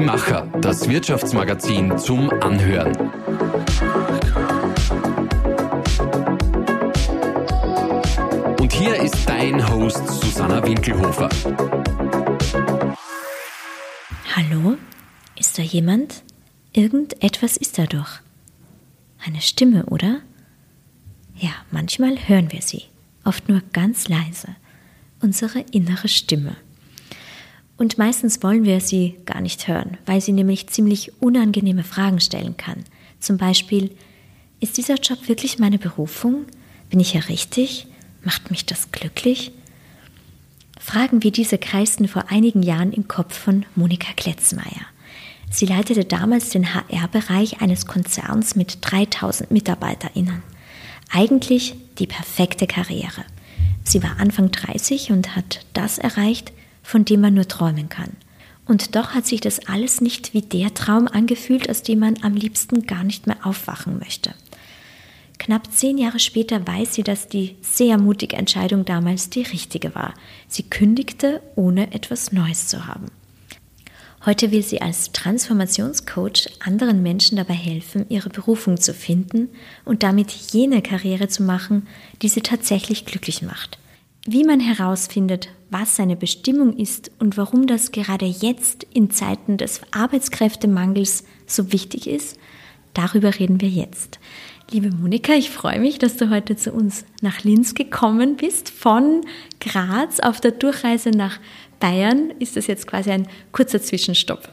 Die Macher, das Wirtschaftsmagazin zum Anhören. Und hier ist dein Host Susanna Winkelhofer. Hallo? Ist da jemand? Irgendetwas ist da doch. Eine Stimme, oder? Ja, manchmal hören wir sie, oft nur ganz leise. Unsere innere Stimme. Und meistens wollen wir sie gar nicht hören, weil sie nämlich ziemlich unangenehme Fragen stellen kann. Zum Beispiel, ist dieser Job wirklich meine Berufung? Bin ich ja richtig? Macht mich das glücklich? Fragen wie diese kreisten vor einigen Jahren im Kopf von Monika Kletzmeier. Sie leitete damals den HR-Bereich eines Konzerns mit 3000 MitarbeiterInnen. Eigentlich die perfekte Karriere. Sie war Anfang 30 und hat das erreicht, von dem man nur träumen kann. Und doch hat sich das alles nicht wie der Traum angefühlt, aus dem man am liebsten gar nicht mehr aufwachen möchte. Knapp zehn Jahre später weiß sie, dass die sehr mutige Entscheidung damals die richtige war. Sie kündigte, ohne etwas Neues zu haben. Heute will sie als Transformationscoach anderen Menschen dabei helfen, ihre Berufung zu finden und damit jene Karriere zu machen, die sie tatsächlich glücklich macht. Wie man herausfindet, was seine Bestimmung ist und warum das gerade jetzt in Zeiten des Arbeitskräftemangels so wichtig ist, darüber reden wir jetzt. Liebe Monika, ich freue mich, dass du heute zu uns nach Linz gekommen bist. Von Graz auf der Durchreise nach Bayern ist das jetzt quasi ein kurzer Zwischenstopp.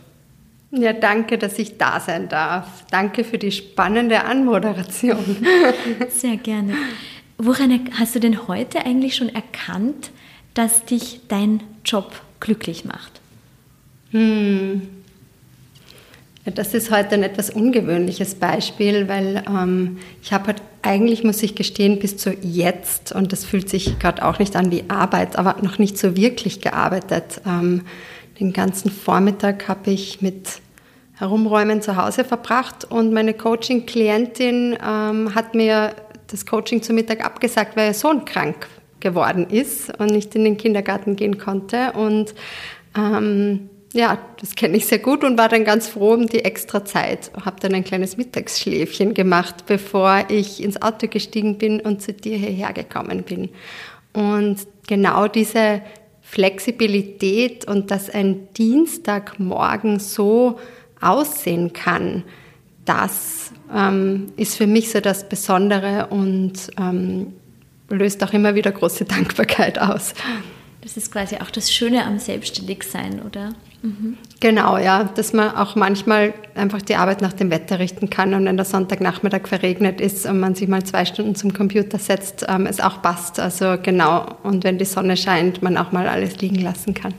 Ja, danke, dass ich da sein darf. Danke für die spannende Anmoderation. Sehr gerne. Woran hast du denn heute eigentlich schon erkannt, dass dich dein Job glücklich macht? Hm. Ja, das ist heute ein etwas ungewöhnliches Beispiel, weil ähm, ich habe halt eigentlich, muss ich gestehen, bis zu jetzt, und das fühlt sich gerade auch nicht an wie Arbeit, aber noch nicht so wirklich gearbeitet. Ähm, den ganzen Vormittag habe ich mit Herumräumen zu Hause verbracht und meine Coaching-Klientin ähm, hat mir das Coaching zum Mittag abgesagt, weil ihr Sohn krank geworden ist und nicht in den Kindergarten gehen konnte. Und ähm, ja, das kenne ich sehr gut und war dann ganz froh um die extra Zeit. Habe dann ein kleines Mittagsschläfchen gemacht, bevor ich ins Auto gestiegen bin und zu dir hierher gekommen bin. Und genau diese Flexibilität und dass ein Dienstagmorgen so aussehen kann, das ähm, ist für mich so das Besondere und ähm, löst auch immer wieder große Dankbarkeit aus. Das ist quasi auch das Schöne am Selbstständigsein, oder? Mhm. Genau, ja, dass man auch manchmal einfach die Arbeit nach dem Wetter richten kann und wenn der Sonntagnachmittag verregnet ist und man sich mal zwei Stunden zum Computer setzt, ähm, es auch passt. Also genau, und wenn die Sonne scheint, man auch mal alles liegen lassen kann.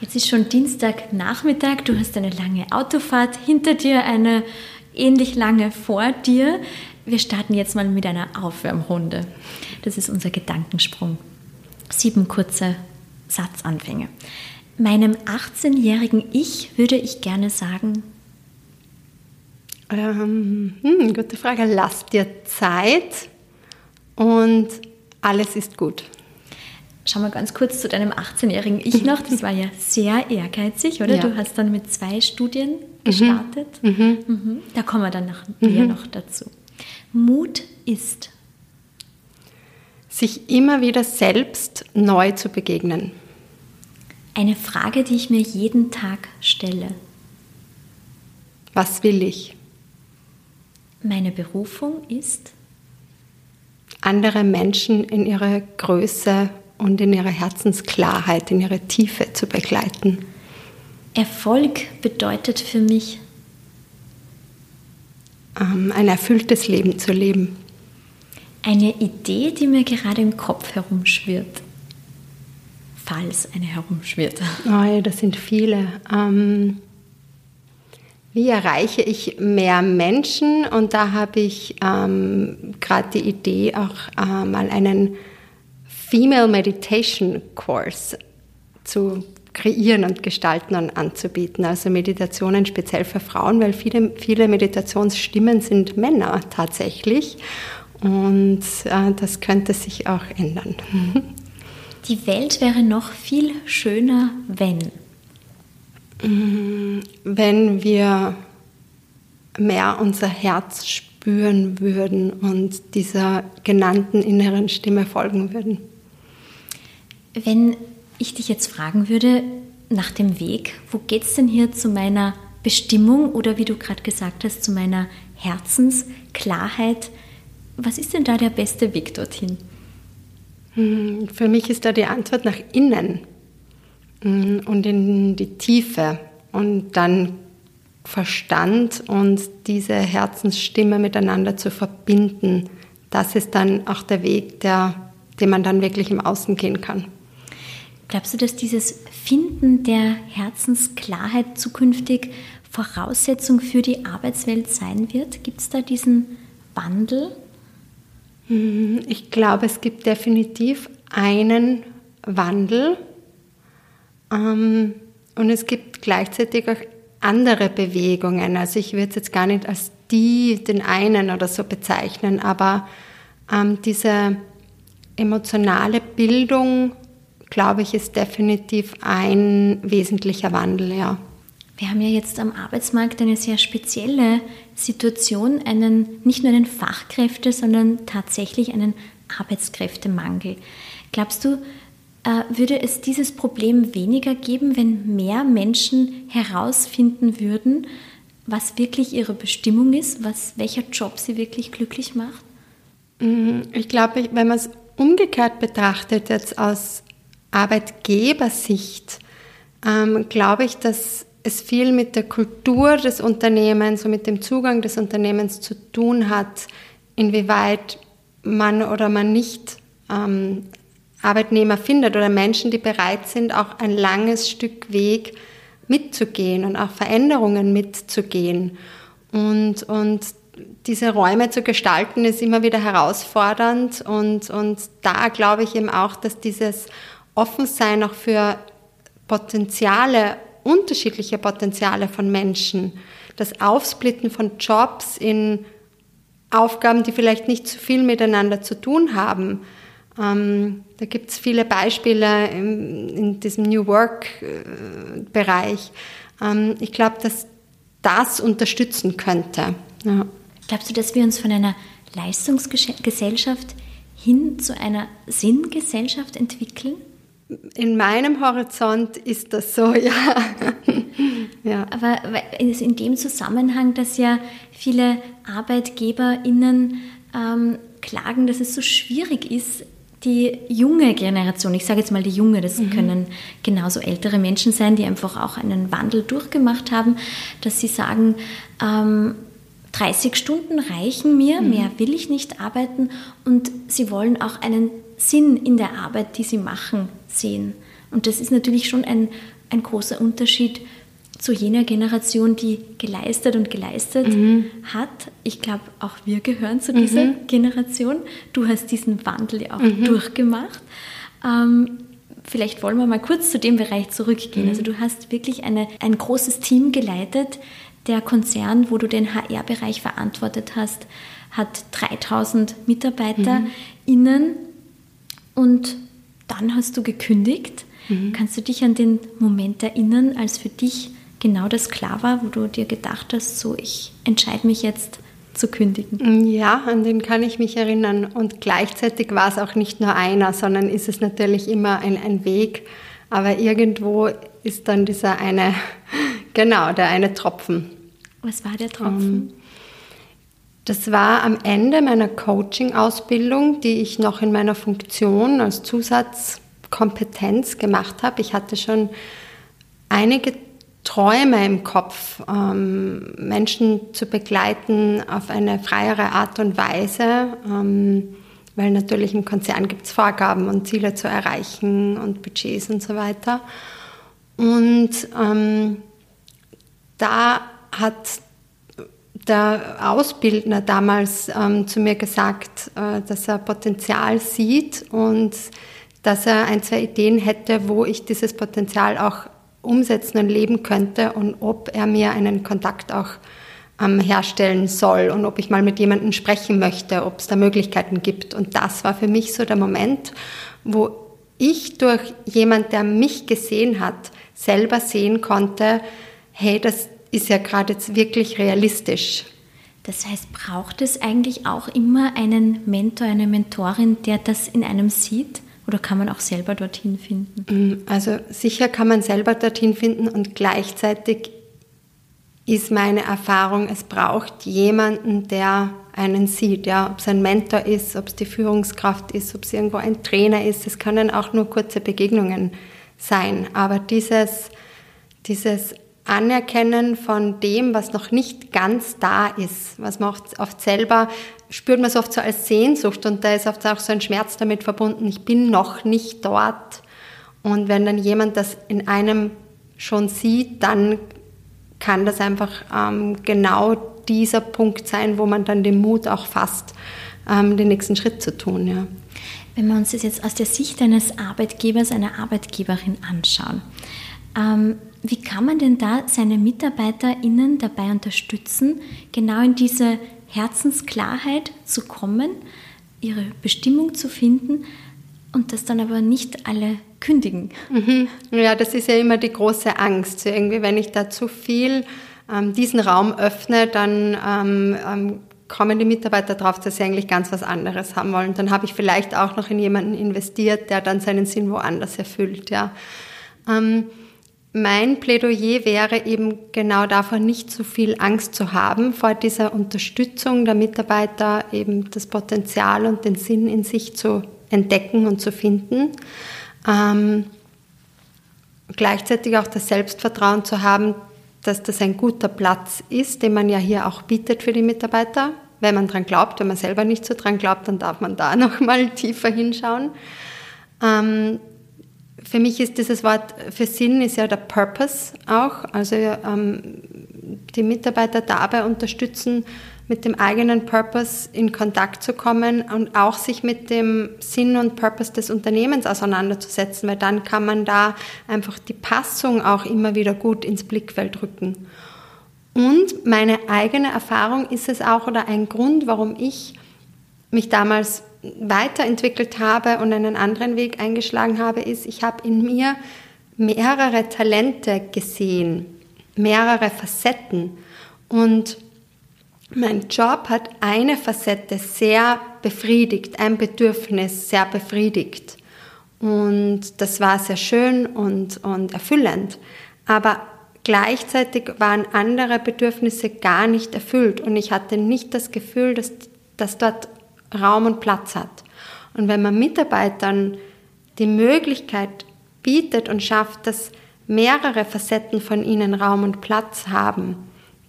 Jetzt ist schon Dienstagnachmittag, du hast eine lange Autofahrt hinter dir, eine ähnlich lange vor dir. Wir starten jetzt mal mit einer Aufwärmrunde. Das ist unser Gedankensprung. Sieben kurze Satzanfänge. Meinem 18-jährigen Ich würde ich gerne sagen. Ähm, hm, gute Frage. Lass dir Zeit und alles ist gut. Schauen wir ganz kurz zu deinem 18-jährigen Ich noch. Das war ja sehr ehrgeizig, oder? Ja. Du hast dann mit zwei Studien gestartet. Mhm. Mhm. mhm. Da kommen wir dann noch, mhm. noch dazu. Mut ist sich immer wieder selbst neu zu begegnen. Eine Frage, die ich mir jeden Tag stelle. Was will ich? Meine Berufung ist? Andere Menschen in ihrer Größe und in ihrer Herzensklarheit, in ihrer Tiefe zu begleiten. Erfolg bedeutet für mich? Ähm, ein erfülltes Leben zu leben. Eine Idee, die mir gerade im Kopf herumschwirrt. Falls eine herumschwirrt. Oh ja, das sind viele. Ähm, wie erreiche ich mehr Menschen? Und da habe ich ähm, gerade die Idee, auch äh, mal einen Female Meditation Course zu kreieren und gestalten und anzubieten. Also Meditationen speziell für Frauen, weil viele, viele Meditationsstimmen sind Männer tatsächlich. Und äh, das könnte sich auch ändern. Die Welt wäre noch viel schöner, wenn. Wenn wir mehr unser Herz spüren würden und dieser genannten inneren Stimme folgen würden. Wenn ich dich jetzt fragen würde nach dem Weg, wo geht es denn hier zu meiner Bestimmung oder wie du gerade gesagt hast, zu meiner Herzensklarheit, was ist denn da der beste Weg dorthin? Hm, für mich ist da die Antwort nach innen hm, und in die Tiefe und dann Verstand und diese Herzensstimme miteinander zu verbinden. Das ist dann auch der Weg, der, den man dann wirklich im Außen gehen kann. Glaubst du, dass dieses Finden der Herzensklarheit zukünftig Voraussetzung für die Arbeitswelt sein wird? Gibt es da diesen Wandel? Mhm, ich glaube, es gibt definitiv einen Wandel ähm, und es gibt gleichzeitig auch andere Bewegungen. Also ich würde es jetzt gar nicht als die, den einen oder so bezeichnen, aber ähm, diese emotionale Bildung, glaube ich, ist definitiv ein wesentlicher Wandel, ja. Wir haben ja jetzt am Arbeitsmarkt eine sehr spezielle Situation, einen, nicht nur einen Fachkräfte, sondern tatsächlich einen Arbeitskräftemangel. Glaubst du, äh, würde es dieses Problem weniger geben, wenn mehr Menschen herausfinden würden, was wirklich ihre Bestimmung ist, was, welcher Job sie wirklich glücklich macht? Mhm. Ich glaube, wenn man es umgekehrt betrachtet, jetzt aus Arbeitgebersicht, ähm, glaube ich, dass es viel mit der Kultur des Unternehmens und mit dem Zugang des Unternehmens zu tun hat, inwieweit man oder man nicht ähm, Arbeitnehmer findet oder Menschen, die bereit sind, auch ein langes Stück Weg mitzugehen und auch Veränderungen mitzugehen. Und, und diese Räume zu gestalten, ist immer wieder herausfordernd. Und, und da glaube ich eben auch, dass dieses Offensein auch für Potenziale, unterschiedliche Potenziale von Menschen, das Aufsplitten von Jobs in Aufgaben, die vielleicht nicht zu viel miteinander zu tun haben, ähm, da gibt es viele Beispiele in, in diesem New Work-Bereich. Äh, ähm, ich glaube, dass das unterstützen könnte. Ja. Glaubst du, dass wir uns von einer Leistungsgesellschaft hin zu einer Sinngesellschaft entwickeln? In meinem Horizont ist das so, ja. ja. Aber in dem Zusammenhang, dass ja viele ArbeitgeberInnen ähm, klagen, dass es so schwierig ist, die junge Generation, ich sage jetzt mal die junge, das mhm. können genauso ältere Menschen sein, die einfach auch einen Wandel durchgemacht haben, dass sie sagen, ähm, 30 Stunden reichen mir, mhm. mehr will ich nicht arbeiten und sie wollen auch einen Sinn in der Arbeit, die sie machen, sehen. Und das ist natürlich schon ein, ein großer Unterschied zu jener Generation, die geleistet und geleistet mhm. hat. Ich glaube, auch wir gehören zu dieser mhm. Generation. Du hast diesen Wandel ja auch mhm. durchgemacht. Ähm, vielleicht wollen wir mal kurz zu dem Bereich zurückgehen. Mhm. Also du hast wirklich eine, ein großes Team geleitet. Der Konzern, wo du den HR-Bereich verantwortet hast, hat 3000 MitarbeiterInnen mhm. Und dann hast du gekündigt. Mhm. Kannst du dich an den Moment erinnern, als für dich genau das klar war, wo du dir gedacht hast, so ich entscheide mich jetzt zu kündigen? Ja, an den kann ich mich erinnern. Und gleichzeitig war es auch nicht nur einer, sondern ist es natürlich immer ein, ein Weg. Aber irgendwo ist dann dieser eine, genau, der eine Tropfen. Was war der Tropfen? Das war am Ende meiner Coaching-Ausbildung, die ich noch in meiner Funktion als Zusatzkompetenz gemacht habe. Ich hatte schon einige Träume im Kopf, ähm, Menschen zu begleiten auf eine freiere Art und Weise, ähm, weil natürlich im Konzern gibt es Vorgaben und Ziele zu erreichen und Budgets und so weiter. Und ähm, da hat der Ausbildner damals ähm, zu mir gesagt, äh, dass er Potenzial sieht und dass er ein, zwei Ideen hätte, wo ich dieses Potenzial auch umsetzen und leben könnte und ob er mir einen Kontakt auch ähm, herstellen soll und ob ich mal mit jemandem sprechen möchte, ob es da Möglichkeiten gibt. Und das war für mich so der Moment, wo ich durch jemand, der mich gesehen hat, selber sehen konnte, hey, das ist ja gerade jetzt wirklich realistisch. Das heißt, braucht es eigentlich auch immer einen Mentor, eine Mentorin, der das in einem sieht? Oder kann man auch selber dorthin finden? Mm, also sicher kann man selber dorthin finden und gleichzeitig ist meine Erfahrung, es braucht jemanden, der einen sieht, ja, ob es ein Mentor ist, ob es die Führungskraft ist, ob es irgendwo ein Trainer ist. Es können auch nur kurze Begegnungen sein, aber dieses, dieses Anerkennen von dem, was noch nicht ganz da ist, was man oft, selber spürt man es oft so als Sehnsucht und da ist oft auch so ein Schmerz damit verbunden, ich bin noch nicht dort. Und wenn dann jemand das in einem schon sieht, dann kann das einfach ähm, genau dieser Punkt sein, wo man dann den Mut auch fasst, ähm, den nächsten Schritt zu tun. Ja. Wenn wir uns das jetzt aus der Sicht eines Arbeitgebers, einer Arbeitgeberin anschauen, ähm, wie kann man denn da seine MitarbeiterInnen dabei unterstützen, genau in diese Herzensklarheit zu kommen, ihre Bestimmung zu finden und das dann aber nicht alle kündigen? Mhm. Ja, das ist ja immer die große Angst. Irgendwie, wenn ich da zu viel ähm, diesen Raum öffne, dann ähm, ähm, kommen die Mitarbeiter drauf, dass sie eigentlich ganz was anderes haben wollen. Dann habe ich vielleicht auch noch in jemanden investiert, der dann seinen Sinn woanders erfüllt. Ja. Ähm, mein Plädoyer wäre eben genau davor, nicht zu viel Angst zu haben vor dieser Unterstützung der Mitarbeiter, eben das Potenzial und den Sinn in sich zu entdecken und zu finden. Ähm, gleichzeitig auch das Selbstvertrauen zu haben, dass das ein guter Platz ist, den man ja hier auch bietet für die Mitarbeiter. Wenn man dran glaubt, wenn man selber nicht so dran glaubt, dann darf man da nochmal tiefer hinschauen. Ähm, für mich ist dieses Wort für Sinn ist ja der Purpose auch. Also ähm, die Mitarbeiter dabei unterstützen, mit dem eigenen Purpose in Kontakt zu kommen und auch sich mit dem Sinn und Purpose des Unternehmens auseinanderzusetzen, weil dann kann man da einfach die Passung auch immer wieder gut ins Blickfeld rücken. Und meine eigene Erfahrung ist es auch oder ein Grund, warum ich mich damals weiterentwickelt habe und einen anderen Weg eingeschlagen habe, ist, ich habe in mir mehrere Talente gesehen, mehrere Facetten. Und mein Job hat eine Facette sehr befriedigt, ein Bedürfnis sehr befriedigt. Und das war sehr schön und, und erfüllend. Aber gleichzeitig waren andere Bedürfnisse gar nicht erfüllt und ich hatte nicht das Gefühl, dass, dass dort Raum und Platz hat. Und wenn man Mitarbeitern die Möglichkeit bietet und schafft, dass mehrere Facetten von ihnen Raum und Platz haben,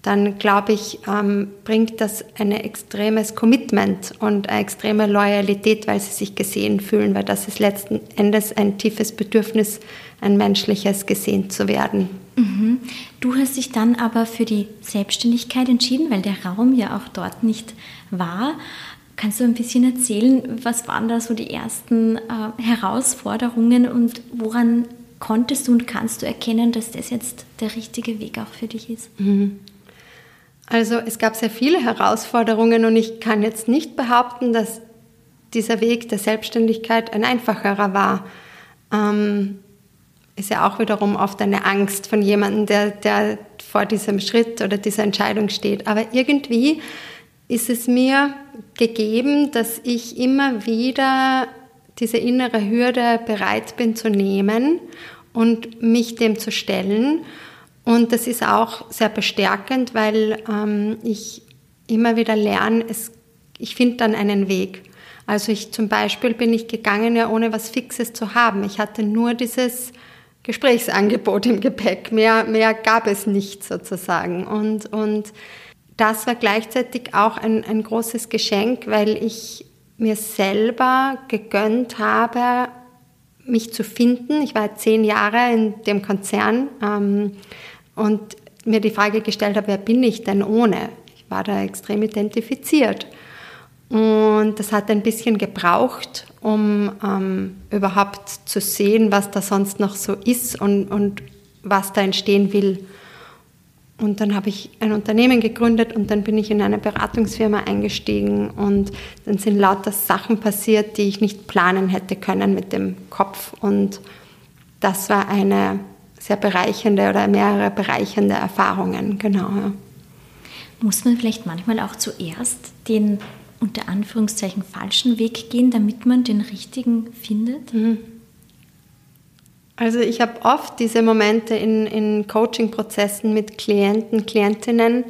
dann glaube ich, ähm, bringt das ein extremes Commitment und eine extreme Loyalität, weil sie sich gesehen fühlen, weil das ist letzten Endes ein tiefes Bedürfnis, ein menschliches gesehen zu werden. Mhm. Du hast dich dann aber für die Selbstständigkeit entschieden, weil der Raum ja auch dort nicht war. Kannst du ein bisschen erzählen, was waren da so die ersten äh, Herausforderungen und woran konntest du und kannst du erkennen, dass das jetzt der richtige Weg auch für dich ist? Mhm. Also es gab sehr viele Herausforderungen und ich kann jetzt nicht behaupten, dass dieser Weg der Selbstständigkeit ein einfacherer war. Ähm, ist ja auch wiederum oft eine Angst von jemandem, der, der vor diesem Schritt oder dieser Entscheidung steht. Aber irgendwie ist es mir gegeben, dass ich immer wieder diese innere Hürde bereit bin zu nehmen und mich dem zu stellen. Und das ist auch sehr bestärkend, weil ähm, ich immer wieder lerne, es, ich finde dann einen Weg. Also ich zum Beispiel bin ich gegangen, ja ohne was Fixes zu haben. Ich hatte nur dieses Gesprächsangebot im Gepäck. Mehr, mehr gab es nicht sozusagen. Und, und das war gleichzeitig auch ein, ein großes Geschenk, weil ich mir selber gegönnt habe, mich zu finden. Ich war zehn Jahre in dem Konzern ähm, und mir die Frage gestellt habe, wer bin ich denn ohne? Ich war da extrem identifiziert. Und das hat ein bisschen gebraucht, um ähm, überhaupt zu sehen, was da sonst noch so ist und, und was da entstehen will. Und dann habe ich ein Unternehmen gegründet und dann bin ich in eine Beratungsfirma eingestiegen und dann sind lauter Sachen passiert, die ich nicht planen hätte können mit dem Kopf. Und das war eine sehr bereichernde oder mehrere bereichernde Erfahrungen, genau. Ja. Muss man vielleicht manchmal auch zuerst den unter Anführungszeichen falschen Weg gehen, damit man den richtigen findet? Mhm. Also ich habe oft diese Momente in, in Coaching-Prozessen mit Klienten, Klientinnen,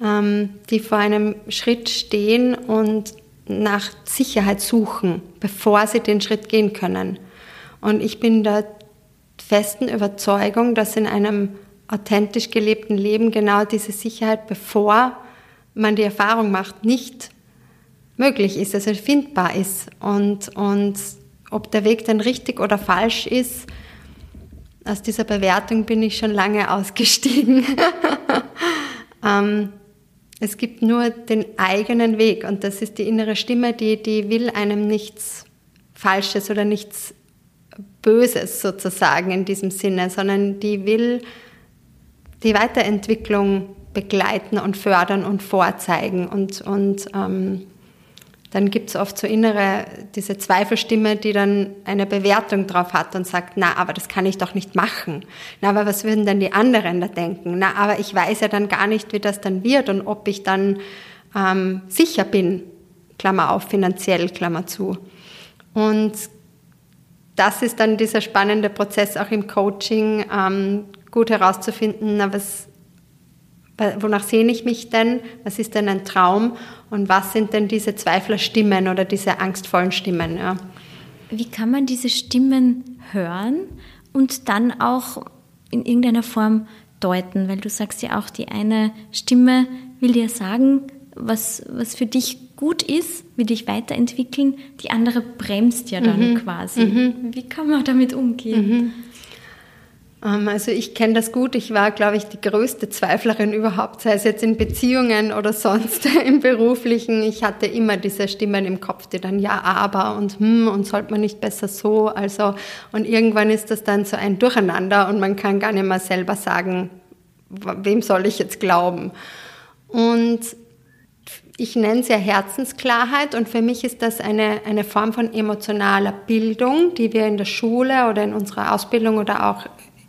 ähm, die vor einem Schritt stehen und nach Sicherheit suchen, bevor sie den Schritt gehen können. Und ich bin der festen Überzeugung, dass in einem authentisch gelebten Leben genau diese Sicherheit, bevor man die Erfahrung macht, nicht möglich ist, also findbar ist. Und, und ob der Weg dann richtig oder falsch ist, aus dieser Bewertung bin ich schon lange ausgestiegen. ähm, es gibt nur den eigenen Weg und das ist die innere Stimme, die, die will einem nichts Falsches oder nichts Böses sozusagen in diesem Sinne, sondern die will die Weiterentwicklung begleiten und fördern und vorzeigen und, und ähm, dann gibt es oft so innere, diese Zweifelstimme, die dann eine Bewertung drauf hat und sagt, na, aber das kann ich doch nicht machen. Na, aber was würden denn die anderen da denken? Na, aber ich weiß ja dann gar nicht, wie das dann wird und ob ich dann ähm, sicher bin, Klammer auf, finanziell, Klammer zu. Und das ist dann dieser spannende Prozess auch im Coaching, ähm, gut herauszufinden, na, was, wonach sehne ich mich denn? Was ist denn ein Traum? Und was sind denn diese Zweiflerstimmen oder diese angstvollen Stimmen? Ja? Wie kann man diese Stimmen hören und dann auch in irgendeiner Form deuten? Weil du sagst ja auch, die eine Stimme will dir sagen, was, was für dich gut ist, will dich weiterentwickeln, die andere bremst ja dann mhm. quasi. Mhm. Wie kann man damit umgehen? Mhm. Ähm, also ich kenne das gut. Ich war, glaube ich, die größte Zweiflerin überhaupt, sei es jetzt in Beziehungen oder sonst im beruflichen. Ich hatte immer diese Stimmen im Kopf, die dann ja, aber und hm und sollte man nicht besser so. Also und irgendwann ist das dann so ein Durcheinander und man kann gar nicht mehr selber sagen, wem soll ich jetzt glauben. Und ich nenne es ja Herzensklarheit und für mich ist das eine, eine Form von emotionaler Bildung, die wir in der Schule oder in unserer Ausbildung oder auch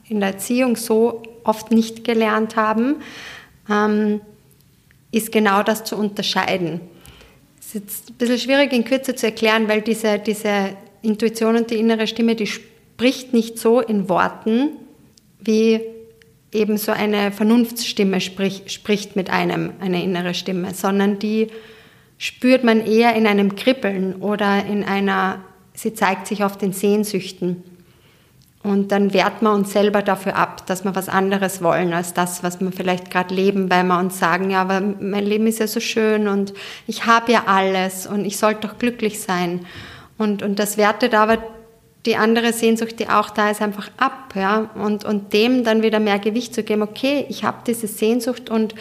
in der Erziehung so oft nicht gelernt haben, ähm, ist genau das zu unterscheiden. Es ist jetzt ein bisschen schwierig in Kürze zu erklären, weil diese, diese Intuition und die innere Stimme, die spricht nicht so in Worten, wie eben so eine Vernunftsstimme sprich, spricht mit einem, eine innere Stimme, sondern die spürt man eher in einem Kribbeln oder in einer, sie zeigt sich oft in Sehnsüchten. Und dann wehrt man uns selber dafür ab, dass wir was anderes wollen als das, was wir vielleicht gerade leben, weil wir uns sagen, ja, aber mein Leben ist ja so schön und ich habe ja alles und ich sollte doch glücklich sein. Und, und das wertet aber die andere Sehnsucht, die auch da ist, einfach ab. Ja? Und, und dem dann wieder mehr Gewicht zu geben, okay, ich habe diese Sehnsucht und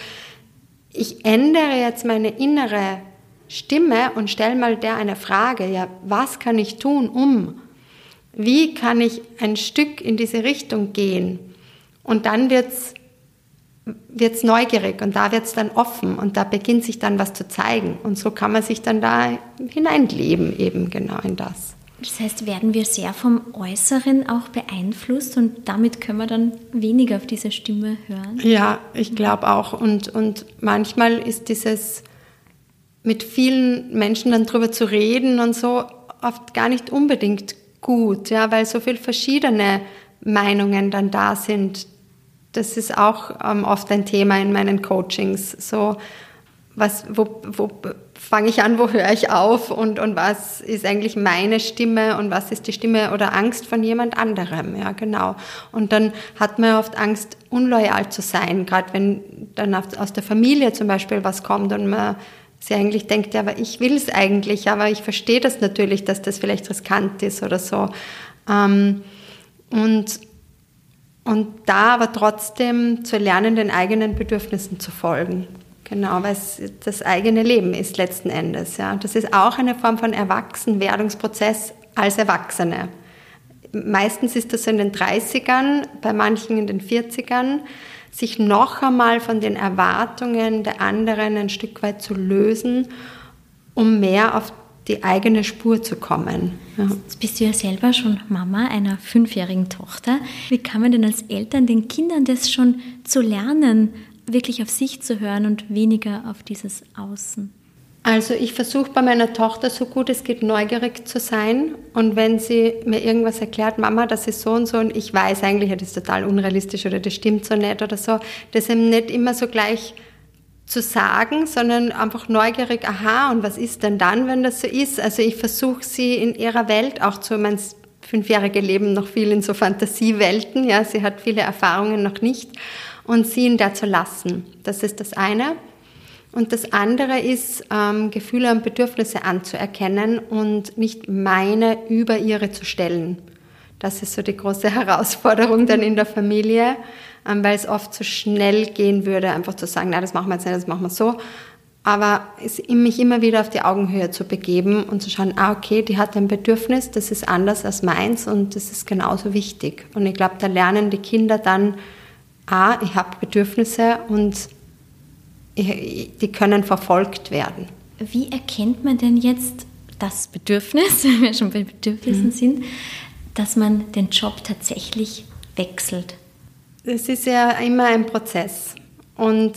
ich ändere jetzt meine innere Stimme und stelle mal der eine Frage, ja, was kann ich tun, um? Wie kann ich ein Stück in diese Richtung gehen? Und dann wird's wird's neugierig und da wird's dann offen und da beginnt sich dann was zu zeigen. Und so kann man sich dann da hineinleben, eben genau in das. Das heißt, werden wir sehr vom Äußeren auch beeinflusst und damit können wir dann weniger auf diese Stimme hören? Ja, ich glaube auch. Und, und manchmal ist dieses mit vielen Menschen dann drüber zu reden und so oft gar nicht unbedingt gut, ja, weil so viele verschiedene Meinungen dann da sind. Das ist auch ähm, oft ein Thema in meinen Coachings. So, was, wo, wo fange ich an, wo höre ich auf und, und was ist eigentlich meine Stimme und was ist die Stimme oder Angst von jemand anderem, ja, genau. Und dann hat man oft Angst, unloyal zu sein, gerade wenn dann aus der Familie zum Beispiel was kommt und man sie eigentlich denkt, ja, aber ich will es eigentlich, aber ich verstehe das natürlich, dass das vielleicht riskant ist oder so. Ähm, und, und da aber trotzdem zu lernen, den eigenen Bedürfnissen zu folgen. Genau, weil es das eigene Leben ist letzten Endes. Ja. Das ist auch eine Form von Erwachsenwerdungsprozess als Erwachsene. Meistens ist das in den 30ern, bei manchen in den 40ern sich noch einmal von den Erwartungen der anderen ein Stück weit zu lösen, um mehr auf die eigene Spur zu kommen. Ja. Jetzt bist du ja selber schon Mama einer fünfjährigen Tochter. Wie kann man denn als Eltern den Kindern das schon zu lernen, wirklich auf sich zu hören und weniger auf dieses Außen? Also ich versuche bei meiner Tochter so gut es geht neugierig zu sein und wenn sie mir irgendwas erklärt, Mama, das ist so und so und ich weiß eigentlich, das ist total unrealistisch oder das stimmt so nicht oder so, das eben nicht immer so gleich zu sagen, sondern einfach neugierig, aha, und was ist denn dann, wenn das so ist? Also ich versuche sie in ihrer Welt auch zu, mein fünfjährige Leben noch viel in so Fantasiewelten, ja, sie hat viele Erfahrungen noch nicht und sie in der zu lassen. Das ist das eine. Und das andere ist, ähm, Gefühle und Bedürfnisse anzuerkennen und nicht meine über ihre zu stellen. Das ist so die große Herausforderung dann in der Familie, ähm, weil es oft zu so schnell gehen würde, einfach zu sagen, na, das machen wir jetzt nicht, das machen wir so. Aber es, mich immer wieder auf die Augenhöhe zu begeben und zu schauen, ah, okay, die hat ein Bedürfnis, das ist anders als meins und das ist genauso wichtig. Und ich glaube, da lernen die Kinder dann, ah, ich habe Bedürfnisse und die können verfolgt werden. Wie erkennt man denn jetzt das Bedürfnis, wenn wir schon bei Bedürfnissen mhm. sind, dass man den Job tatsächlich wechselt? Es ist ja immer ein Prozess und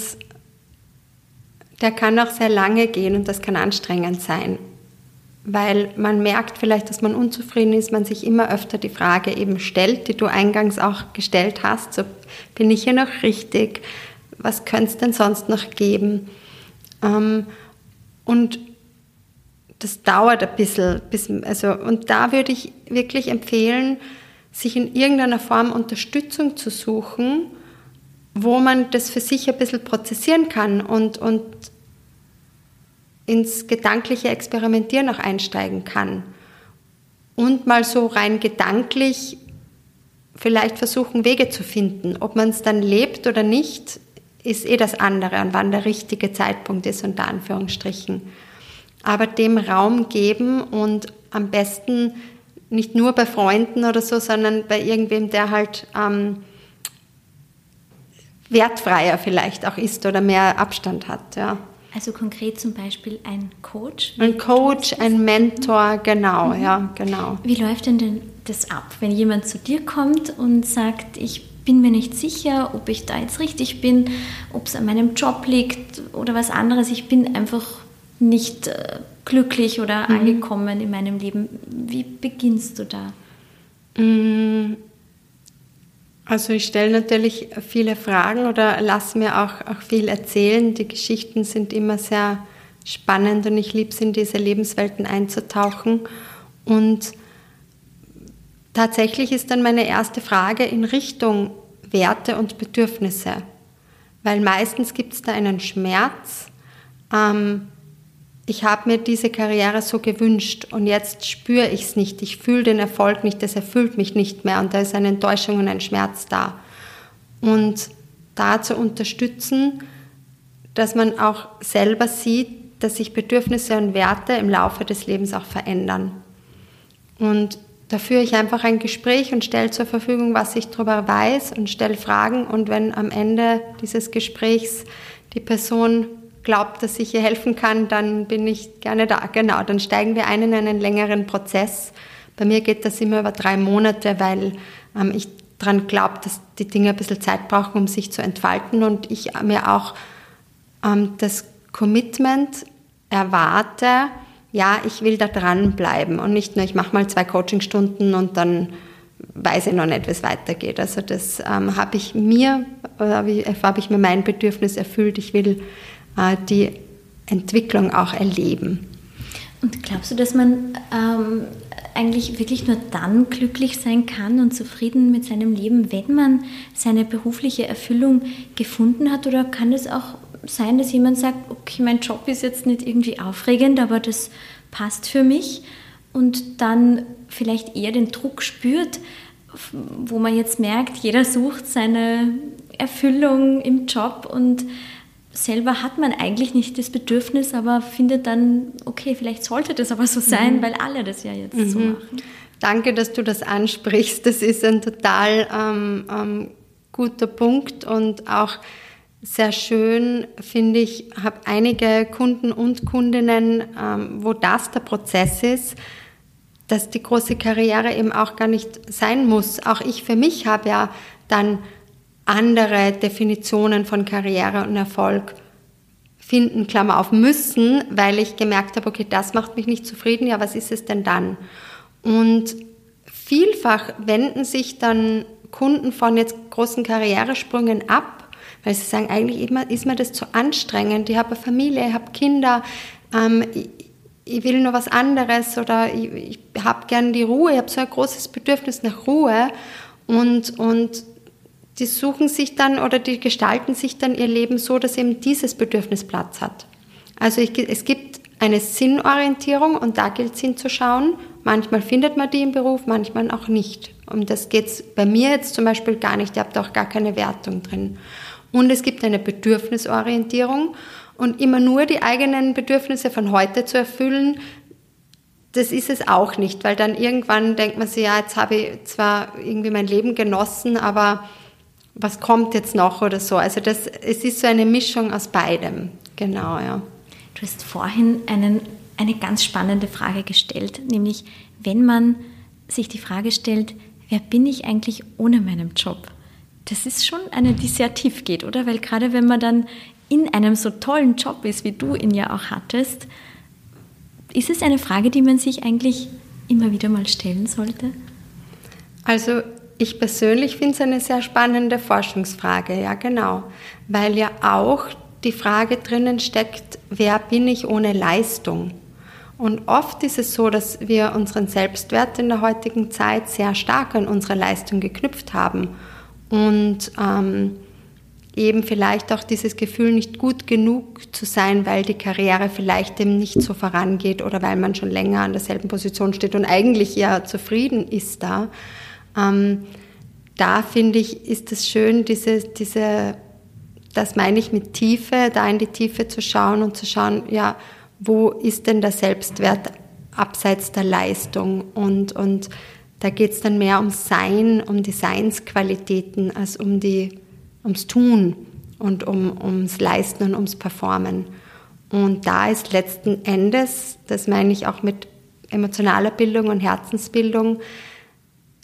der kann auch sehr lange gehen und das kann anstrengend sein, weil man merkt vielleicht, dass man unzufrieden ist, man sich immer öfter die Frage eben stellt, die du eingangs auch gestellt hast, so bin ich hier noch richtig, was könnte es denn sonst noch geben? Ähm, und das dauert ein bisschen. Bis, also, und da würde ich wirklich empfehlen, sich in irgendeiner Form Unterstützung zu suchen, wo man das für sich ein bisschen prozessieren kann und, und ins gedankliche Experimentieren auch einsteigen kann. Und mal so rein gedanklich vielleicht versuchen, Wege zu finden. Ob man es dann lebt oder nicht, ist eh das andere und wann der richtige Zeitpunkt ist, unter Anführungsstrichen aber dem Raum geben und am besten nicht nur bei Freunden oder so, sondern bei irgendwem, der halt ähm, wertfreier vielleicht auch ist oder mehr Abstand hat. Ja. Also konkret zum Beispiel ein Coach? Ein Coach, ein Mentor, genau, mhm. ja, genau. Wie läuft denn, denn das ab, wenn jemand zu dir kommt und sagt, ich bin mir nicht sicher, ob ich da jetzt richtig bin, ob es an meinem Job liegt oder was anderes. Ich bin einfach nicht äh, glücklich oder mhm. angekommen in meinem Leben. Wie beginnst du da? Mm, also ich stelle natürlich viele Fragen oder lasse mir auch, auch viel erzählen. Die Geschichten sind immer sehr spannend und ich liebe es, in diese Lebenswelten einzutauchen. Und tatsächlich ist dann meine erste Frage in Richtung Werte und Bedürfnisse, weil meistens gibt es da einen Schmerz. Ähm, ich habe mir diese Karriere so gewünscht und jetzt spüre ich es nicht, ich fühle den Erfolg nicht, das erfüllt mich nicht mehr und da ist eine Enttäuschung und ein Schmerz da. Und da zu unterstützen, dass man auch selber sieht, dass sich Bedürfnisse und Werte im Laufe des Lebens auch verändern. Und da führe ich einfach ein Gespräch und stelle zur Verfügung, was ich darüber weiß und stelle Fragen. Und wenn am Ende dieses Gesprächs die Person glaubt, dass ich ihr helfen kann, dann bin ich gerne da. Genau, dann steigen wir ein in einen längeren Prozess. Bei mir geht das immer über drei Monate, weil ähm, ich daran glaube, dass die Dinge ein bisschen Zeit brauchen, um sich zu entfalten und ich mir auch ähm, das Commitment erwarte, ja, ich will da dranbleiben und nicht nur, ich mache mal zwei Coachingstunden und dann weiß ich noch nicht, wie es weitergeht. Also das ähm, habe ich mir, habe ich, hab ich mir mein Bedürfnis erfüllt. Ich will äh, die Entwicklung auch erleben. Und glaubst du, dass man ähm, eigentlich wirklich nur dann glücklich sein kann und zufrieden mit seinem Leben, wenn man seine berufliche Erfüllung gefunden hat? Oder kann es auch sein, dass jemand sagt, okay, mein Job ist jetzt nicht irgendwie aufregend, aber das passt für mich und dann vielleicht eher den Druck spürt, wo man jetzt merkt, jeder sucht seine Erfüllung im Job und selber hat man eigentlich nicht das Bedürfnis, aber findet dann, okay, vielleicht sollte das aber so sein, mhm. weil alle das ja jetzt mhm. so machen. Danke, dass du das ansprichst. Das ist ein total ähm, ähm, guter Punkt und auch sehr schön, finde ich, habe einige Kunden und Kundinnen, ähm, wo das der Prozess ist, dass die große Karriere eben auch gar nicht sein muss. Auch ich für mich habe ja dann andere Definitionen von Karriere und Erfolg finden, Klammer auf, müssen, weil ich gemerkt habe, okay, das macht mich nicht zufrieden, ja, was ist es denn dann? Und vielfach wenden sich dann Kunden von jetzt großen Karrieresprüngen ab, weil sie sagen, eigentlich ist mir das zu anstrengend, ich habe eine Familie, ich habe Kinder, ähm, ich, ich, will nur was anderes oder ich, ich habe gern die Ruhe, ich habe so ein großes Bedürfnis nach Ruhe und, und die suchen sich dann oder die gestalten sich dann ihr Leben so, dass eben dieses Bedürfnis Platz hat. Also ich, es gibt eine Sinnorientierung und da gilt es hinzuschauen. Manchmal findet man die im Beruf, manchmal auch nicht. Und das geht bei mir jetzt zum Beispiel gar nicht. Ihr habt auch gar keine Wertung drin. Und es gibt eine Bedürfnisorientierung und immer nur die eigenen Bedürfnisse von heute zu erfüllen, das ist es auch nicht, weil dann irgendwann denkt man sich, ja, jetzt habe ich zwar irgendwie mein Leben genossen, aber was kommt jetzt noch oder so. Also das, es ist so eine Mischung aus beidem. Genau, ja. Du hast vorhin einen, eine ganz spannende Frage gestellt, nämlich wenn man sich die Frage stellt, wer bin ich eigentlich ohne meinen Job? Das ist schon eine, die sehr tief geht, oder? Weil gerade wenn man dann in einem so tollen Job ist, wie du ihn ja auch hattest, ist es eine Frage, die man sich eigentlich immer wieder mal stellen sollte? Also ich persönlich finde es eine sehr spannende Forschungsfrage, ja genau, weil ja auch die Frage drinnen steckt, wer bin ich ohne Leistung? Und oft ist es so, dass wir unseren Selbstwert in der heutigen Zeit sehr stark an unsere Leistung geknüpft haben und ähm, eben vielleicht auch dieses Gefühl, nicht gut genug zu sein, weil die Karriere vielleicht dem nicht so vorangeht oder weil man schon länger an derselben Position steht und eigentlich ja zufrieden ist da. Ähm, da finde ich, ist es schön, diese, diese, das meine ich mit Tiefe, da in die Tiefe zu schauen und zu schauen, ja, wo ist denn der Selbstwert abseits der Leistung? Und, und da geht es dann mehr um Sein, um die Seinsqualitäten, als um die, ums Tun und um, ums Leisten und ums Performen. Und da ist letzten Endes, das meine ich auch mit emotionaler Bildung und Herzensbildung,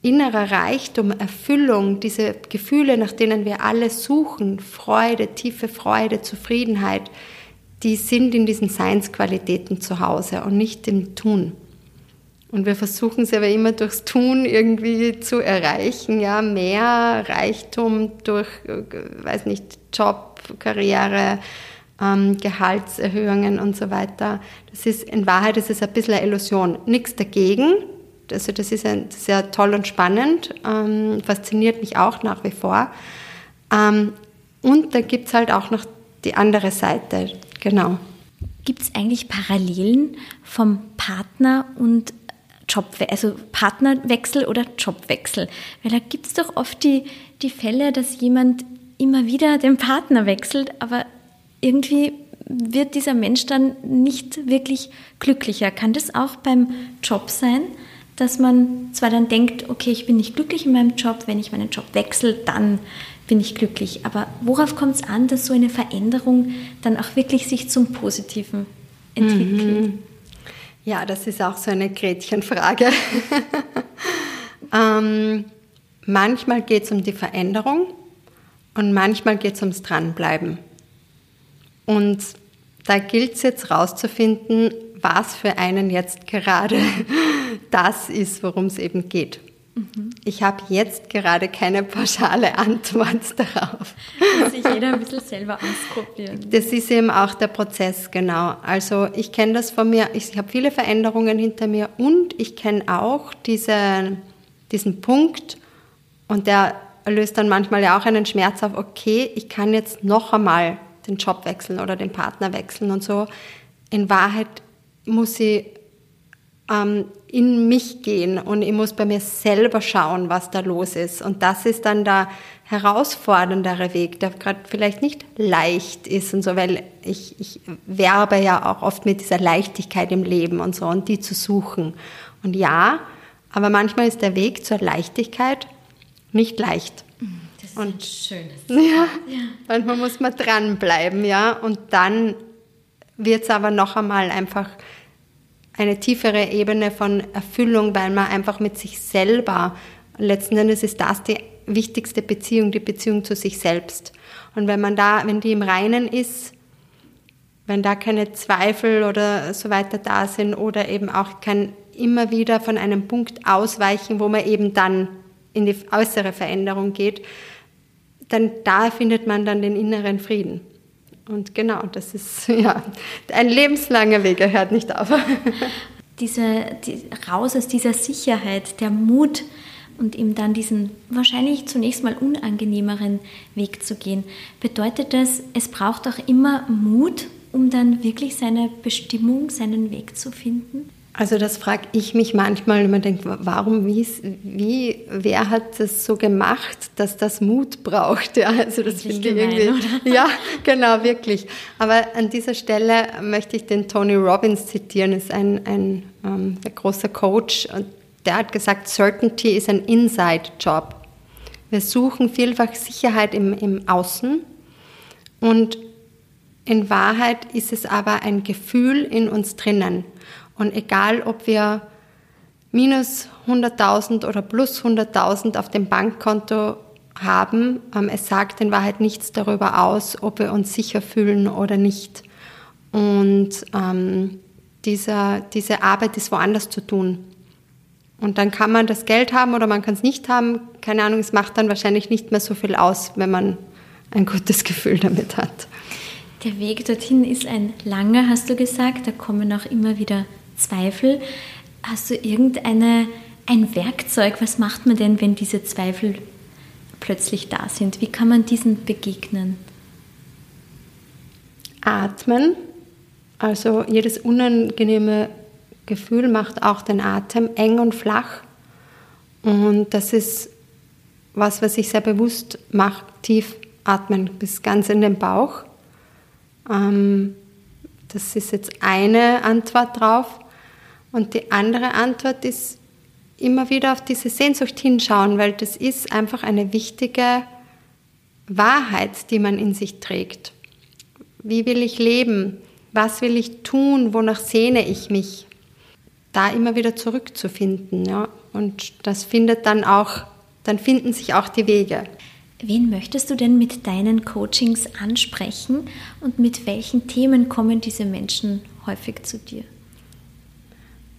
innerer Reichtum, Erfüllung, diese Gefühle, nach denen wir alle suchen, Freude, tiefe Freude, Zufriedenheit, die sind in diesen Seinsqualitäten zu Hause und nicht im Tun. Und wir versuchen sie aber immer durchs Tun irgendwie zu erreichen, ja, mehr Reichtum durch, weiß nicht, Job, Karriere, ähm, Gehaltserhöhungen und so weiter. Das ist, in Wahrheit ist es ein bisschen eine Illusion. Nichts dagegen, also das ist sehr toll und spannend, ähm, fasziniert mich auch nach wie vor. Ähm, und da gibt es halt auch noch die andere Seite, genau. Gibt es eigentlich Parallelen vom Partner und Jobwechsel, also Partnerwechsel oder Jobwechsel? Weil da gibt es doch oft die, die Fälle, dass jemand immer wieder den Partner wechselt, aber irgendwie wird dieser Mensch dann nicht wirklich glücklicher. Kann das auch beim Job sein? dass man zwar dann denkt, okay, ich bin nicht glücklich in meinem Job, wenn ich meinen Job wechsle, dann bin ich glücklich. Aber worauf kommt es an, dass so eine Veränderung dann auch wirklich sich zum Positiven entwickelt? Mhm. Ja, das ist auch so eine Gretchenfrage. ähm, manchmal geht es um die Veränderung und manchmal geht es ums Dranbleiben. Und da gilt es jetzt rauszufinden, was für einen jetzt gerade das ist, worum es eben geht. Mhm. Ich habe jetzt gerade keine pauschale Antwort darauf. Muss sich jeder ein bisschen selber ausprobieren. Das ist eben auch der Prozess, genau. Also ich kenne das von mir, ich habe viele Veränderungen hinter mir und ich kenne auch diese, diesen Punkt und der löst dann manchmal ja auch einen Schmerz auf, okay, ich kann jetzt noch einmal den Job wechseln oder den Partner wechseln und so. In Wahrheit muss ich ähm, in mich gehen und ich muss bei mir selber schauen, was da los ist. Und das ist dann der herausforderndere Weg, der gerade vielleicht nicht leicht ist und so, weil ich, ich werbe ja auch oft mit dieser Leichtigkeit im Leben und so und die zu suchen. Und ja, aber manchmal ist der Weg zur Leichtigkeit nicht leicht. Das Das und ist ein schönes. Ja, ja. manchmal muss man dranbleiben, ja. Und dann wird es aber noch einmal einfach eine tiefere Ebene von Erfüllung, weil man einfach mit sich selber, letzten Endes ist das die wichtigste Beziehung, die Beziehung zu sich selbst. Und wenn man da, wenn die im Reinen ist, wenn da keine Zweifel oder so weiter da sind oder eben auch kein immer wieder von einem Punkt ausweichen, wo man eben dann in die äußere Veränderung geht, dann da findet man dann den inneren Frieden. Und genau, das ist ja ein lebenslanger Weg, er hört nicht auf. Diese, die, raus aus dieser Sicherheit, der Mut und ihm dann diesen wahrscheinlich zunächst mal unangenehmeren Weg zu gehen, bedeutet das, es braucht auch immer Mut, um dann wirklich seine Bestimmung, seinen Weg zu finden? Also das frage ich mich manchmal, wenn man denkt, warum, wie, wie, wer hat das so gemacht, dass das Mut braucht? Ja, also das finde ich irgendwie, oder? ja, genau, wirklich. Aber an dieser Stelle möchte ich den Tony Robbins zitieren, ist ein, ein, ähm, großer Coach und der hat gesagt, Certainty ist ein Inside-Job. Wir suchen vielfach Sicherheit im, im Außen und in Wahrheit ist es aber ein Gefühl in uns drinnen. Und egal, ob wir minus 100.000 oder plus 100.000 auf dem Bankkonto haben, ähm, es sagt in Wahrheit nichts darüber aus, ob wir uns sicher fühlen oder nicht. Und ähm, dieser, diese Arbeit ist woanders zu tun. Und dann kann man das Geld haben oder man kann es nicht haben. Keine Ahnung, es macht dann wahrscheinlich nicht mehr so viel aus, wenn man ein gutes Gefühl damit hat. Der Weg dorthin ist ein langer, hast du gesagt. Da kommen auch immer wieder Zweifel. Hast du irgendeine ein Werkzeug? Was macht man denn, wenn diese Zweifel plötzlich da sind? Wie kann man diesen begegnen? Atmen. Also jedes unangenehme Gefühl macht auch den Atem eng und flach. Und das ist was, was ich sehr bewusst mache, tief atmen bis ganz in den Bauch. Ähm, das ist jetzt eine Antwort drauf. Und die andere Antwort ist immer wieder auf diese Sehnsucht hinschauen, weil das ist einfach eine wichtige Wahrheit, die man in sich trägt. Wie will ich leben? Was will ich tun? Wonach sehne ich mich? Da immer wieder zurückzufinden. Ja? Und das findet dann auch, dann finden sich auch die Wege. Wen möchtest du denn mit deinen Coachings ansprechen und mit welchen Themen kommen diese Menschen häufig zu dir?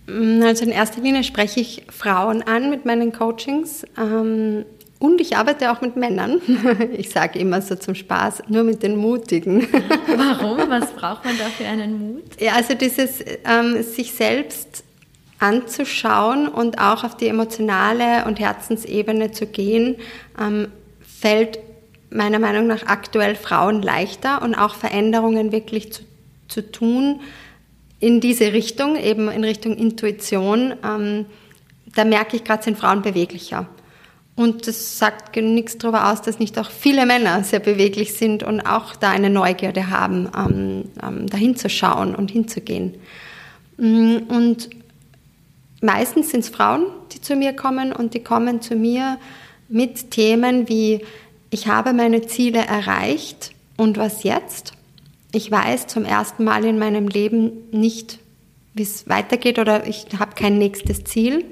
Mm, also in erster Linie spreche ich Frauen an mit meinen Coachings. Ähm, und ich arbeite auch mit Männern. Ich sage immer so zum Spaß, nur mit den Mutigen. Warum? Was braucht man da für einen Mut? Ja, also dieses ähm, sich selbst anzuschauen und auch auf die emotionale und Herzensebene zu gehen, ähm, fällt meiner Meinung nach aktuell Frauen leichter und auch Veränderungen wirklich zu, zu tun, in diese Richtung, eben in Richtung Intuition, ähm, da merke ich gerade, sind Frauen beweglicher. Und das sagt nichts darüber aus, dass nicht auch viele Männer sehr beweglich sind und auch da eine Neugierde haben, ähm, ähm, dahin zu schauen und hinzugehen. Mm, und meistens sind es Frauen, die zu mir kommen und die kommen zu mir mit Themen wie, ich habe meine Ziele erreicht und was jetzt? Ich weiß zum ersten Mal in meinem Leben nicht, wie es weitergeht oder ich habe kein nächstes Ziel.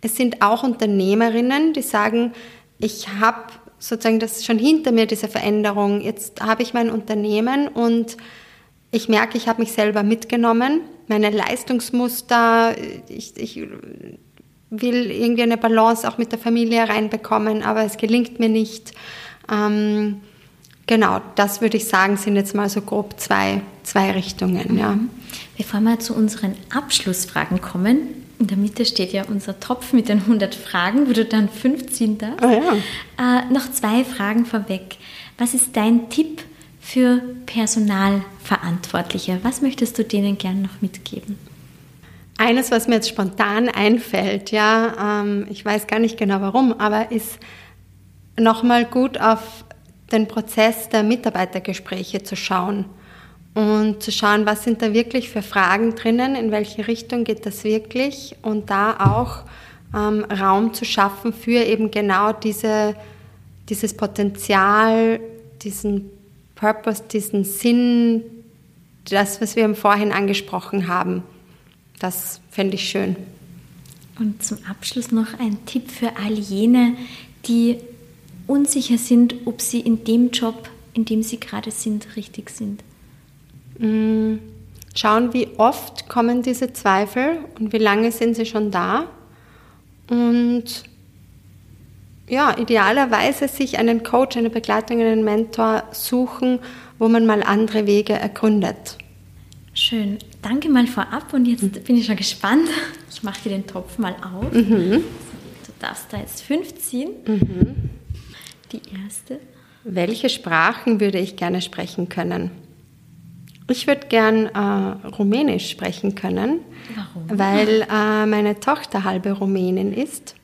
Es sind auch Unternehmerinnen, die sagen, ich habe sozusagen das schon hinter mir, diese Veränderung. Jetzt habe ich mein Unternehmen und ich merke, ich habe mich selber mitgenommen, meine Leistungsmuster, ich, ich will irgendwie eine Balance auch mit der Familie reinbekommen, aber es gelingt mir nicht. Ähm, Genau, das würde ich sagen, sind jetzt mal so grob zwei, zwei Richtungen. Ja. Mhm. Bevor wir zu unseren Abschlussfragen kommen, in der Mitte steht ja unser Topf mit den 100 Fragen, wo du dann 15 darfst. Oh ja. äh, noch zwei Fragen vorweg. Was ist dein Tipp für Personalverantwortliche? Was möchtest du denen gerne noch mitgeben? Eines, was mir jetzt spontan einfällt, ja, ähm, ich weiß gar nicht genau warum, aber ist nochmal gut auf den Prozess der Mitarbeitergespräche zu schauen und zu schauen, was sind da wirklich für Fragen drinnen, in welche Richtung geht das wirklich und da auch ähm, Raum zu schaffen für eben genau diese, dieses Potenzial, diesen Purpose, diesen Sinn, das, was wir im Vorhin angesprochen haben, das fände ich schön. Und zum Abschluss noch ein Tipp für all jene, die unsicher sind, ob sie in dem Job, in dem sie gerade sind, richtig sind. Mm, schauen, wie oft kommen diese Zweifel und wie lange sind sie schon da. Und ja, idealerweise sich einen Coach, eine Begleitung, einen Mentor suchen, wo man mal andere Wege ergründet. Schön. Danke mal vorab und jetzt mhm. bin ich schon gespannt. Ich mache dir den Topf mal auf. Mhm. Du darfst da jetzt fünf ziehen. Mhm. Die erste. Welche Sprachen würde ich gerne sprechen können? Ich würde gern äh, Rumänisch sprechen können, Warum? weil äh, meine Tochter halbe Rumänin ist.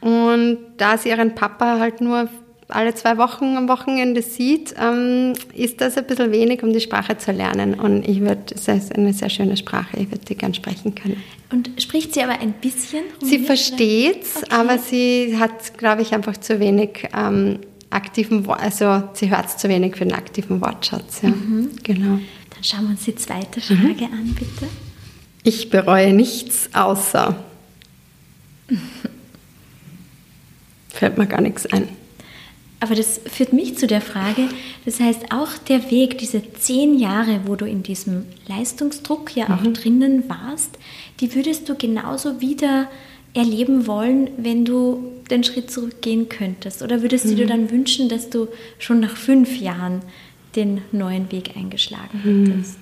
Und da sie ihren Papa halt nur alle zwei Wochen am Wochenende sieht, ähm, ist das ein bisschen wenig, um die Sprache zu lernen. Und ich würde, es ist eine sehr schöne Sprache, ich würde die gern sprechen können. Und spricht sie aber ein bisschen? Rumänisch? Sie versteht es, okay. aber sie hat, glaube ich, einfach zu wenig ähm, aktiven, also sie hört zu wenig für den aktiven Wortschatz. Ja. Mhm. Genau. Dann schauen wir uns die zweite Frage mhm. an, bitte. Ich bereue nichts außer. fällt mir gar nichts ein. Aber das führt mich zu der Frage, das heißt auch der Weg, diese zehn Jahre, wo du in diesem Leistungsdruck ja auch mhm. drinnen warst, die würdest du genauso wieder erleben wollen, wenn du den Schritt zurückgehen könntest? Oder würdest mhm. du dir dann wünschen, dass du schon nach fünf Jahren den neuen Weg eingeschlagen mhm. hättest?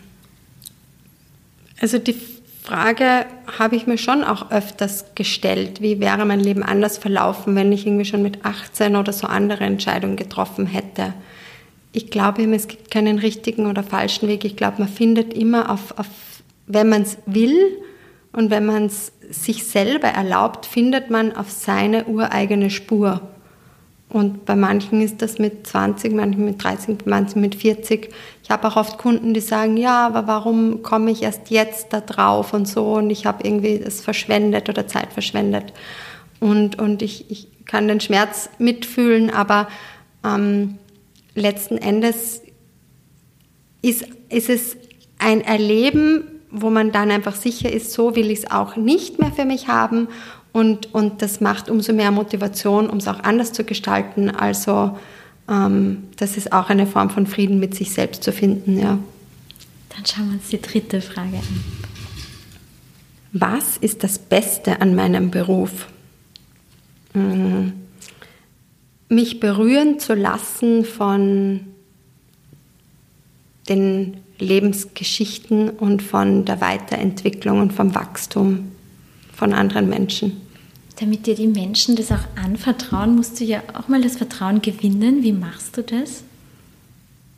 Also die Frage habe ich mir schon auch öfters gestellt. Wie wäre mein Leben anders verlaufen, wenn ich irgendwie schon mit 18 oder so andere Entscheidungen getroffen hätte? Ich glaube, es gibt keinen richtigen oder falschen Weg. Ich glaube, man findet immer auf, auf wenn man es will und wenn man es sich selber erlaubt, findet man auf seine ureigene Spur. Und bei manchen ist das mit 20, manchen mit 30, manchen mit 40. Ich habe auch oft Kunden, die sagen, ja, aber warum komme ich erst jetzt da drauf und so und ich habe irgendwie es verschwendet oder Zeit verschwendet. Und, und ich, ich kann den Schmerz mitfühlen, aber ähm, letzten Endes ist, ist es ein Erleben, wo man dann einfach sicher ist, so will ich es auch nicht mehr für mich haben und, und das macht umso mehr Motivation, um es auch anders zu gestalten. Also ähm, das ist auch eine Form von Frieden mit sich selbst zu finden. Ja. Dann schauen wir uns die dritte Frage an. Was ist das Beste an meinem Beruf? Mhm. Mich berühren zu lassen von den Lebensgeschichten und von der Weiterentwicklung und vom Wachstum von anderen Menschen. Damit dir die Menschen das auch anvertrauen, musst du ja auch mal das Vertrauen gewinnen. Wie machst du das?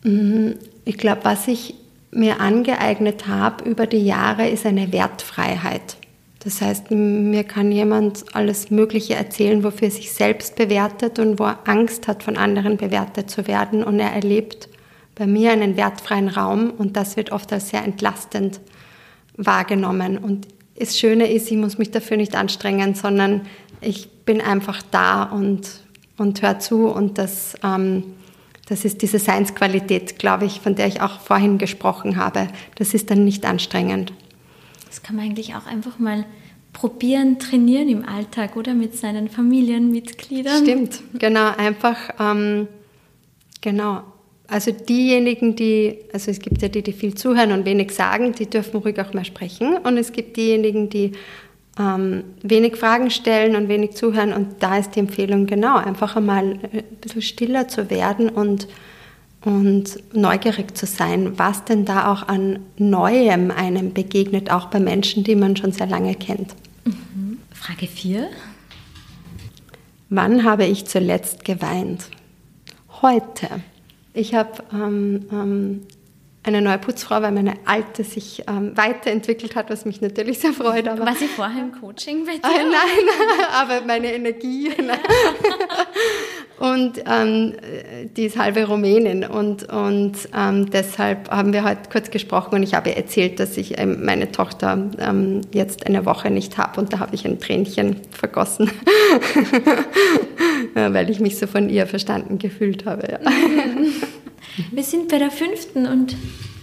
Mhm. Ich glaube, was ich mir angeeignet habe über die Jahre, ist eine Wertfreiheit. Das heißt, mir kann jemand alles Mögliche erzählen, wofür er sich selbst bewertet und wo er Angst hat, von anderen bewertet zu werden. Und er erlebt bei mir einen wertfreien Raum und das wird oft als sehr entlastend wahrgenommen. Und das Schöne ist, ich muss mich dafür nicht anstrengen, sondern ich bin einfach da und, und höre zu und das, ähm, das ist diese Seinsqualität, glaube ich, von der ich auch vorhin gesprochen habe. Das ist dann nicht anstrengend. Das kann man eigentlich auch einfach mal probieren, trainieren im Alltag oder mit seinen Familienmitgliedern. Stimmt, genau, einfach, ähm, genau, also diejenigen, die, also es gibt ja die, die viel zuhören und wenig sagen, die dürfen ruhig auch mehr sprechen. Und es gibt diejenigen, die ähm, wenig Fragen stellen und wenig zuhören. Und da ist die Empfehlung genau, einfach einmal ein bisschen stiller zu werden und, und neugierig zu sein, was denn da auch an Neuem einem begegnet, auch bei Menschen, die man schon sehr lange kennt. Mhm. Frage 4. Wann habe ich zuletzt geweint? Heute. Ich habe ähm, ähm, eine neue Putzfrau, weil meine alte sich ähm, weiterentwickelt hat, was mich natürlich sehr freut. Aber War sie vorher im Coaching bei dir? Äh, nein, aber meine Energie. und ähm, die ist halbe Rumänin und, und ähm, deshalb haben wir heute kurz gesprochen und ich habe erzählt, dass ich ähm, meine Tochter ähm, jetzt eine Woche nicht habe und da habe ich ein Tränchen vergossen. weil ich mich so von ihr verstanden gefühlt habe. Ja. Wir sind bei der fünften und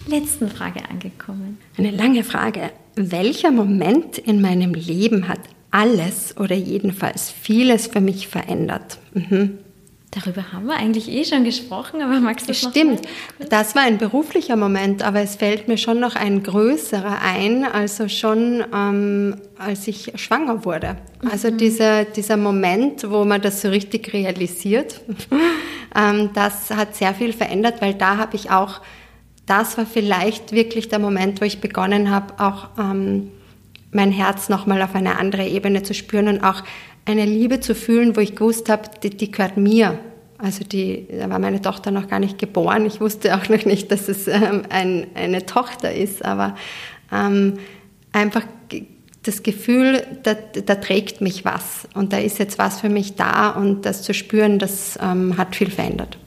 letzten Frage angekommen. Eine lange Frage. Welcher Moment in meinem Leben hat alles oder jedenfalls vieles für mich verändert? Mhm. Darüber haben wir eigentlich eh schon gesprochen, aber magst du das Stimmt, das war ein beruflicher Moment, aber es fällt mir schon noch ein größerer ein, also schon ähm, als ich schwanger wurde. Also mhm. dieser, dieser Moment, wo man das so richtig realisiert, ähm, das hat sehr viel verändert, weil da habe ich auch, das war vielleicht wirklich der Moment, wo ich begonnen habe, auch ähm, mein Herz nochmal auf eine andere Ebene zu spüren und auch eine Liebe zu fühlen, wo ich gewusst habe, die, die gehört mir. Also die, da war meine Tochter noch gar nicht geboren. Ich wusste auch noch nicht, dass es ähm, ein, eine Tochter ist, aber ähm, einfach das Gefühl, da, da, trägt mich was und da ist jetzt was für mich da und das zu spüren, das ähm, hat viel verändert.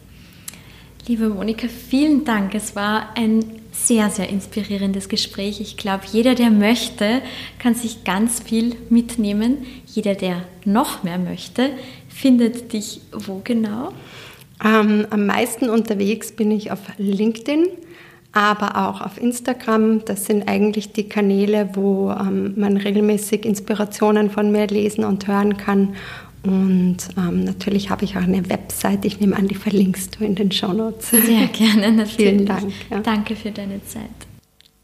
Liebe Monika, vielen Dank. Es war ein sehr, sehr inspirierendes Gespräch. Ich glaube, jeder, der möchte, kann sich ganz viel mitnehmen. Jeder, der noch mehr möchte, findet dich wo genau? Ähm, am meisten unterwegs bin ich auf LinkedIn, aber auch auf Instagram. Das sind eigentlich die Kanäle, wo ähm, man regelmäßig Inspirationen von mir lesen und hören kann. Und ähm, natürlich habe ich auch eine Website. Ich nehme an, die verlinkst du in den Show Notes. Sehr gerne, natürlich. Vielen Dank. Ja. Danke für deine Zeit.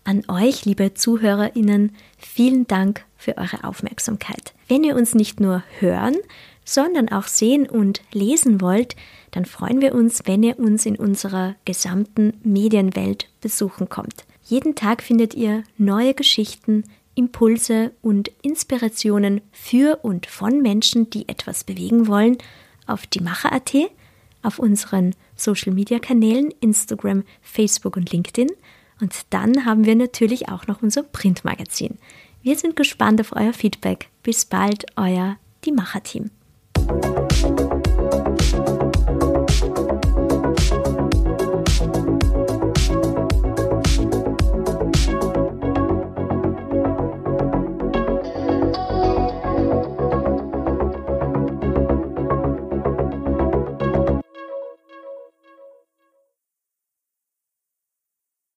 An euch, liebe ZuhörerInnen, vielen Dank für eure Aufmerksamkeit. Wenn ihr uns nicht nur hören, sondern auch sehen und lesen wollt, dann freuen wir uns, wenn ihr uns in unserer gesamten Medienwelt besuchen kommt. Jeden Tag findet ihr neue Geschichten, Impulse und Inspirationen für und von Menschen, die etwas bewegen wollen, auf die Macher.at, auf unseren Social Media Kanälen Instagram, Facebook und LinkedIn. Und dann haben wir natürlich auch noch unser Printmagazin. Wir sind gespannt auf euer Feedback. Bis bald, euer Die Macher Team.